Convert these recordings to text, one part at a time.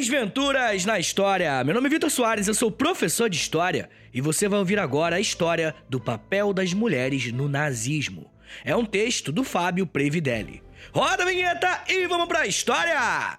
Desventuras na História. Meu nome é Vitor Soares, eu sou professor de História e você vai ouvir agora a história do papel das mulheres no nazismo. É um texto do Fábio Previdelli. Roda a vinheta e vamos pra história!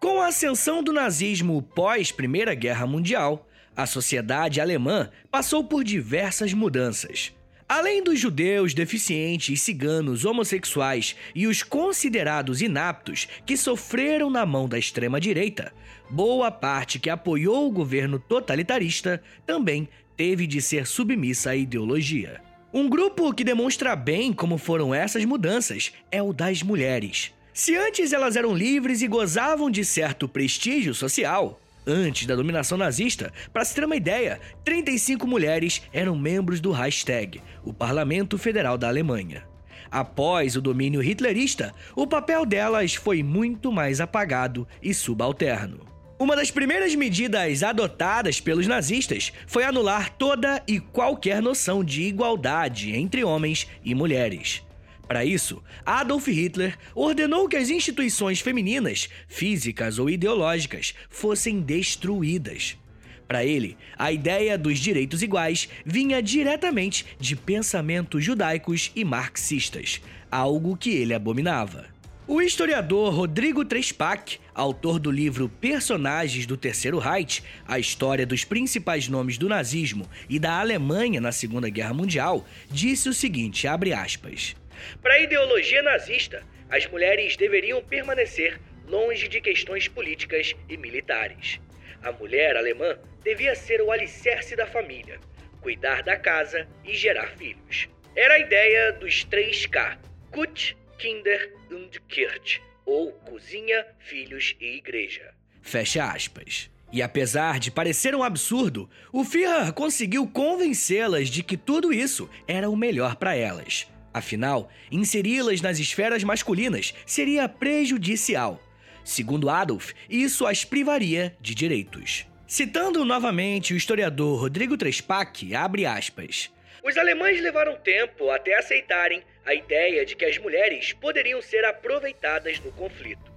Com a ascensão do nazismo pós Primeira Guerra Mundial, a sociedade alemã passou por diversas mudanças. Além dos judeus, deficientes, ciganos, homossexuais e os considerados inaptos que sofreram na mão da extrema-direita, boa parte que apoiou o governo totalitarista também teve de ser submissa à ideologia. Um grupo que demonstra bem como foram essas mudanças é o das mulheres. Se antes elas eram livres e gozavam de certo prestígio social, antes da dominação nazista, para se ter uma ideia, 35 mulheres eram membros do Reichstag, o parlamento federal da Alemanha. Após o domínio hitlerista, o papel delas foi muito mais apagado e subalterno. Uma das primeiras medidas adotadas pelos nazistas foi anular toda e qualquer noção de igualdade entre homens e mulheres. Para isso, Adolf Hitler ordenou que as instituições femininas, físicas ou ideológicas, fossem destruídas. Para ele, a ideia dos direitos iguais vinha diretamente de pensamentos judaicos e marxistas, algo que ele abominava. O historiador Rodrigo Trespac, autor do livro Personagens do Terceiro Reich, a história dos principais nomes do nazismo e da Alemanha na Segunda Guerra Mundial, disse o seguinte, abre aspas: para a ideologia nazista, as mulheres deveriam permanecer longe de questões políticas e militares. A mulher alemã devia ser o alicerce da família, cuidar da casa e gerar filhos. Era a ideia dos 3K: Kut, Kinder und Kirche, ou cozinha, filhos e igreja. Fecha aspas. E apesar de parecer um absurdo, o Führer conseguiu convencê-las de que tudo isso era o melhor para elas. Afinal, inseri-las nas esferas masculinas seria prejudicial. Segundo Adolf, isso as privaria de direitos. Citando novamente o historiador Rodrigo Trespac, abre aspas. Os alemães levaram tempo até aceitarem a ideia de que as mulheres poderiam ser aproveitadas no conflito.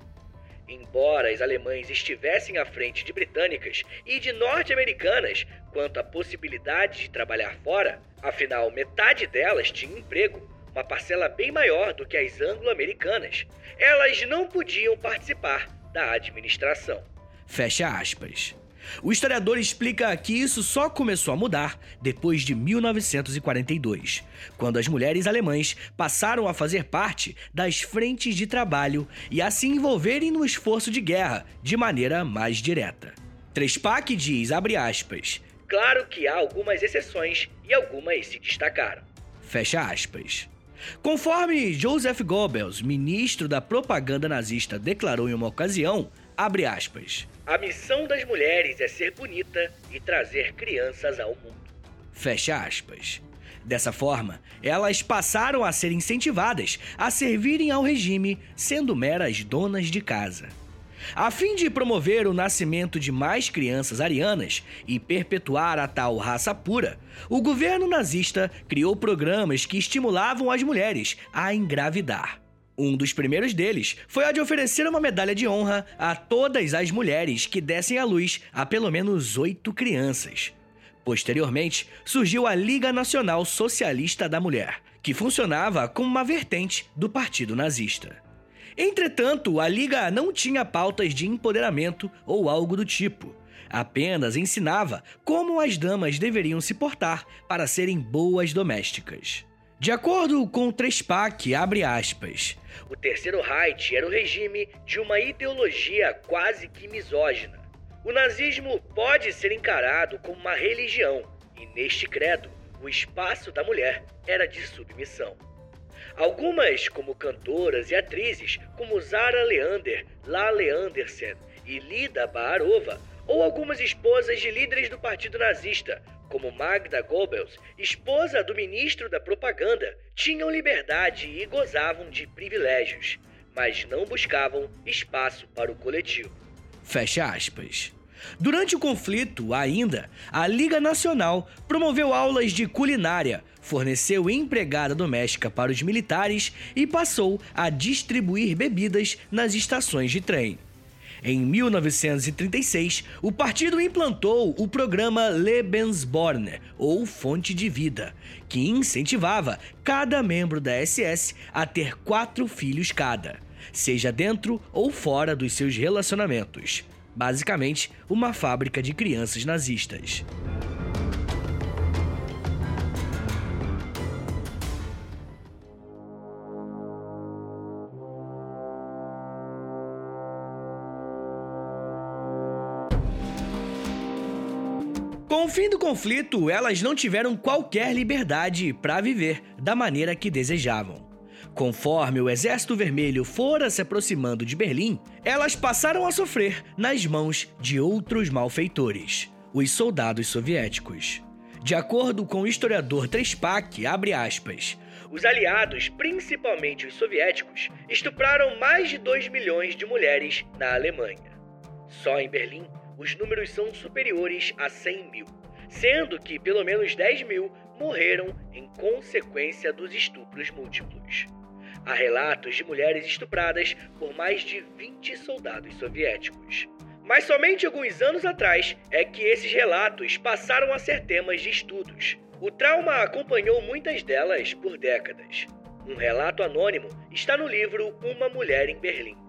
Embora as alemães estivessem à frente de britânicas e de norte-americanas quanto à possibilidade de trabalhar fora, afinal metade delas tinha emprego, uma parcela bem maior do que as anglo-americanas, elas não podiam participar da administração. Fecha aspas. O historiador explica que isso só começou a mudar depois de 1942, quando as mulheres alemãs passaram a fazer parte das frentes de trabalho e a se envolverem no esforço de guerra de maneira mais direta. Trespac diz, abre aspas, claro que há algumas exceções e algumas se destacaram. Fecha aspas. Conforme Joseph Goebbels, ministro da propaganda nazista, declarou em uma ocasião, abre aspas, a missão das mulheres é ser bonita e trazer crianças ao mundo. Fecha aspas. Dessa forma, elas passaram a ser incentivadas a servirem ao regime, sendo meras donas de casa. A fim de promover o nascimento de mais crianças arianas e perpetuar a tal raça pura, o governo nazista criou programas que estimulavam as mulheres a engravidar. Um dos primeiros deles foi a de oferecer uma medalha de honra a todas as mulheres que dessem à luz a pelo menos oito crianças. Posteriormente, surgiu a Liga Nacional Socialista da Mulher, que funcionava como uma vertente do Partido Nazista. Entretanto, a liga não tinha pautas de empoderamento ou algo do tipo. Apenas ensinava como as damas deveriam se portar para serem boas domésticas. De acordo com Trespac, abre aspas, o terceiro Reich era o regime de uma ideologia quase que misógina. O nazismo pode ser encarado como uma religião, e neste credo, o espaço da mulher era de submissão. Algumas, como cantoras e atrizes, como Zara Leander, Lale Andersen e Lida Baarova, ou algumas esposas de líderes do partido nazista, como Magda Goebbels, esposa do ministro da propaganda, tinham liberdade e gozavam de privilégios, mas não buscavam espaço para o coletivo. Fecha aspas. Durante o conflito, ainda, a Liga Nacional promoveu aulas de culinária, forneceu empregada doméstica para os militares e passou a distribuir bebidas nas estações de trem. Em 1936, o partido implantou o programa Lebensborn, ou Fonte de Vida, que incentivava cada membro da SS a ter quatro filhos cada, seja dentro ou fora dos seus relacionamentos. Basicamente, uma fábrica de crianças nazistas. Com o fim do conflito, elas não tiveram qualquer liberdade para viver da maneira que desejavam. Conforme o Exército Vermelho fora se aproximando de Berlim, elas passaram a sofrer nas mãos de outros malfeitores, os soldados soviéticos. De acordo com o historiador Trespak, abre aspas, os aliados, principalmente os soviéticos, estupraram mais de 2 milhões de mulheres na Alemanha. Só em Berlim, os números são superiores a 100 mil, sendo que pelo menos 10 mil morreram em consequência dos estupros múltiplos. Há relatos de mulheres estupradas por mais de 20 soldados soviéticos. Mas somente alguns anos atrás é que esses relatos passaram a ser temas de estudos. O trauma acompanhou muitas delas por décadas. Um relato anônimo está no livro Uma Mulher em Berlim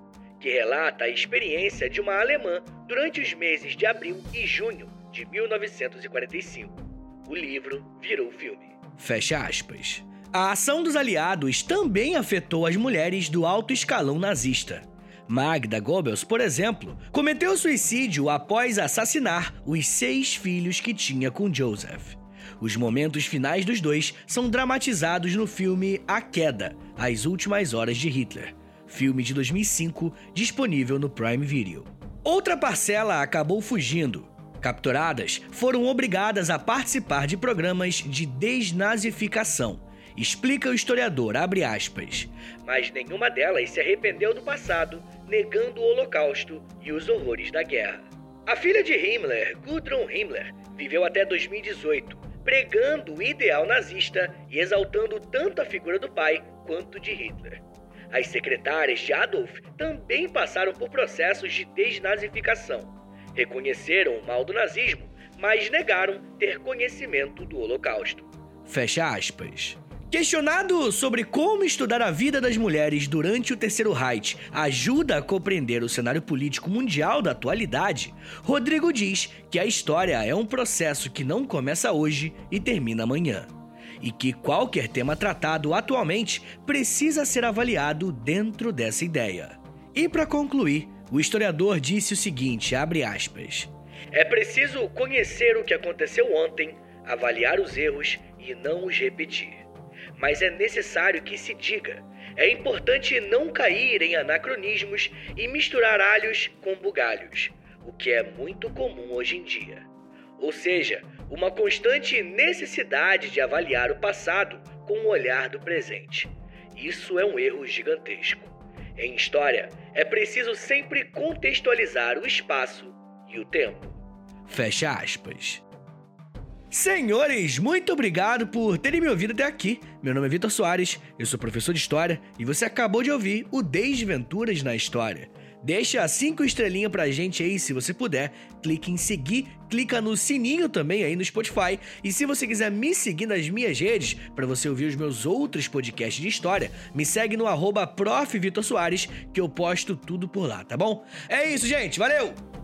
que relata a experiência de uma alemã durante os meses de abril e junho de 1945. O livro virou filme. Fecha aspas. A ação dos aliados também afetou as mulheres do alto escalão nazista. Magda Goebbels, por exemplo, cometeu suicídio após assassinar os seis filhos que tinha com Joseph. Os momentos finais dos dois são dramatizados no filme A Queda As Últimas Horas de Hitler, filme de 2005 disponível no Prime Video. Outra parcela acabou fugindo. Capturadas, foram obrigadas a participar de programas de desnazificação. Explica o historiador, abre aspas. Mas nenhuma delas se arrependeu do passado, negando o Holocausto e os horrores da guerra. A filha de Himmler, Gudrun Himmler, viveu até 2018, pregando o ideal nazista e exaltando tanto a figura do pai quanto de Hitler. As secretárias de Adolf também passaram por processos de desnazificação. Reconheceram o mal do nazismo, mas negaram ter conhecimento do Holocausto. Fecha aspas. Questionado sobre como estudar a vida das mulheres durante o Terceiro Reich ajuda a compreender o cenário político mundial da atualidade, Rodrigo diz que a história é um processo que não começa hoje e termina amanhã e que qualquer tema tratado atualmente precisa ser avaliado dentro dessa ideia. E para concluir, o historiador disse o seguinte, aspas: É preciso conhecer o que aconteceu ontem, avaliar os erros e não os repetir. Mas é necessário que se diga, é importante não cair em anacronismos e misturar alhos com bugalhos, o que é muito comum hoje em dia. Ou seja, uma constante necessidade de avaliar o passado com o olhar do presente. Isso é um erro gigantesco. Em história, é preciso sempre contextualizar o espaço e o tempo. Fecha aspas. Senhores, muito obrigado por terem me ouvido até aqui. Meu nome é Vitor Soares, eu sou professor de História e você acabou de ouvir o Desventuras na História. Deixa cinco estrelinhas pra gente aí, se você puder. Clique em seguir, clica no sininho também aí no Spotify. E se você quiser me seguir nas minhas redes, para você ouvir os meus outros podcasts de história, me segue no arroba que eu posto tudo por lá, tá bom? É isso, gente. Valeu!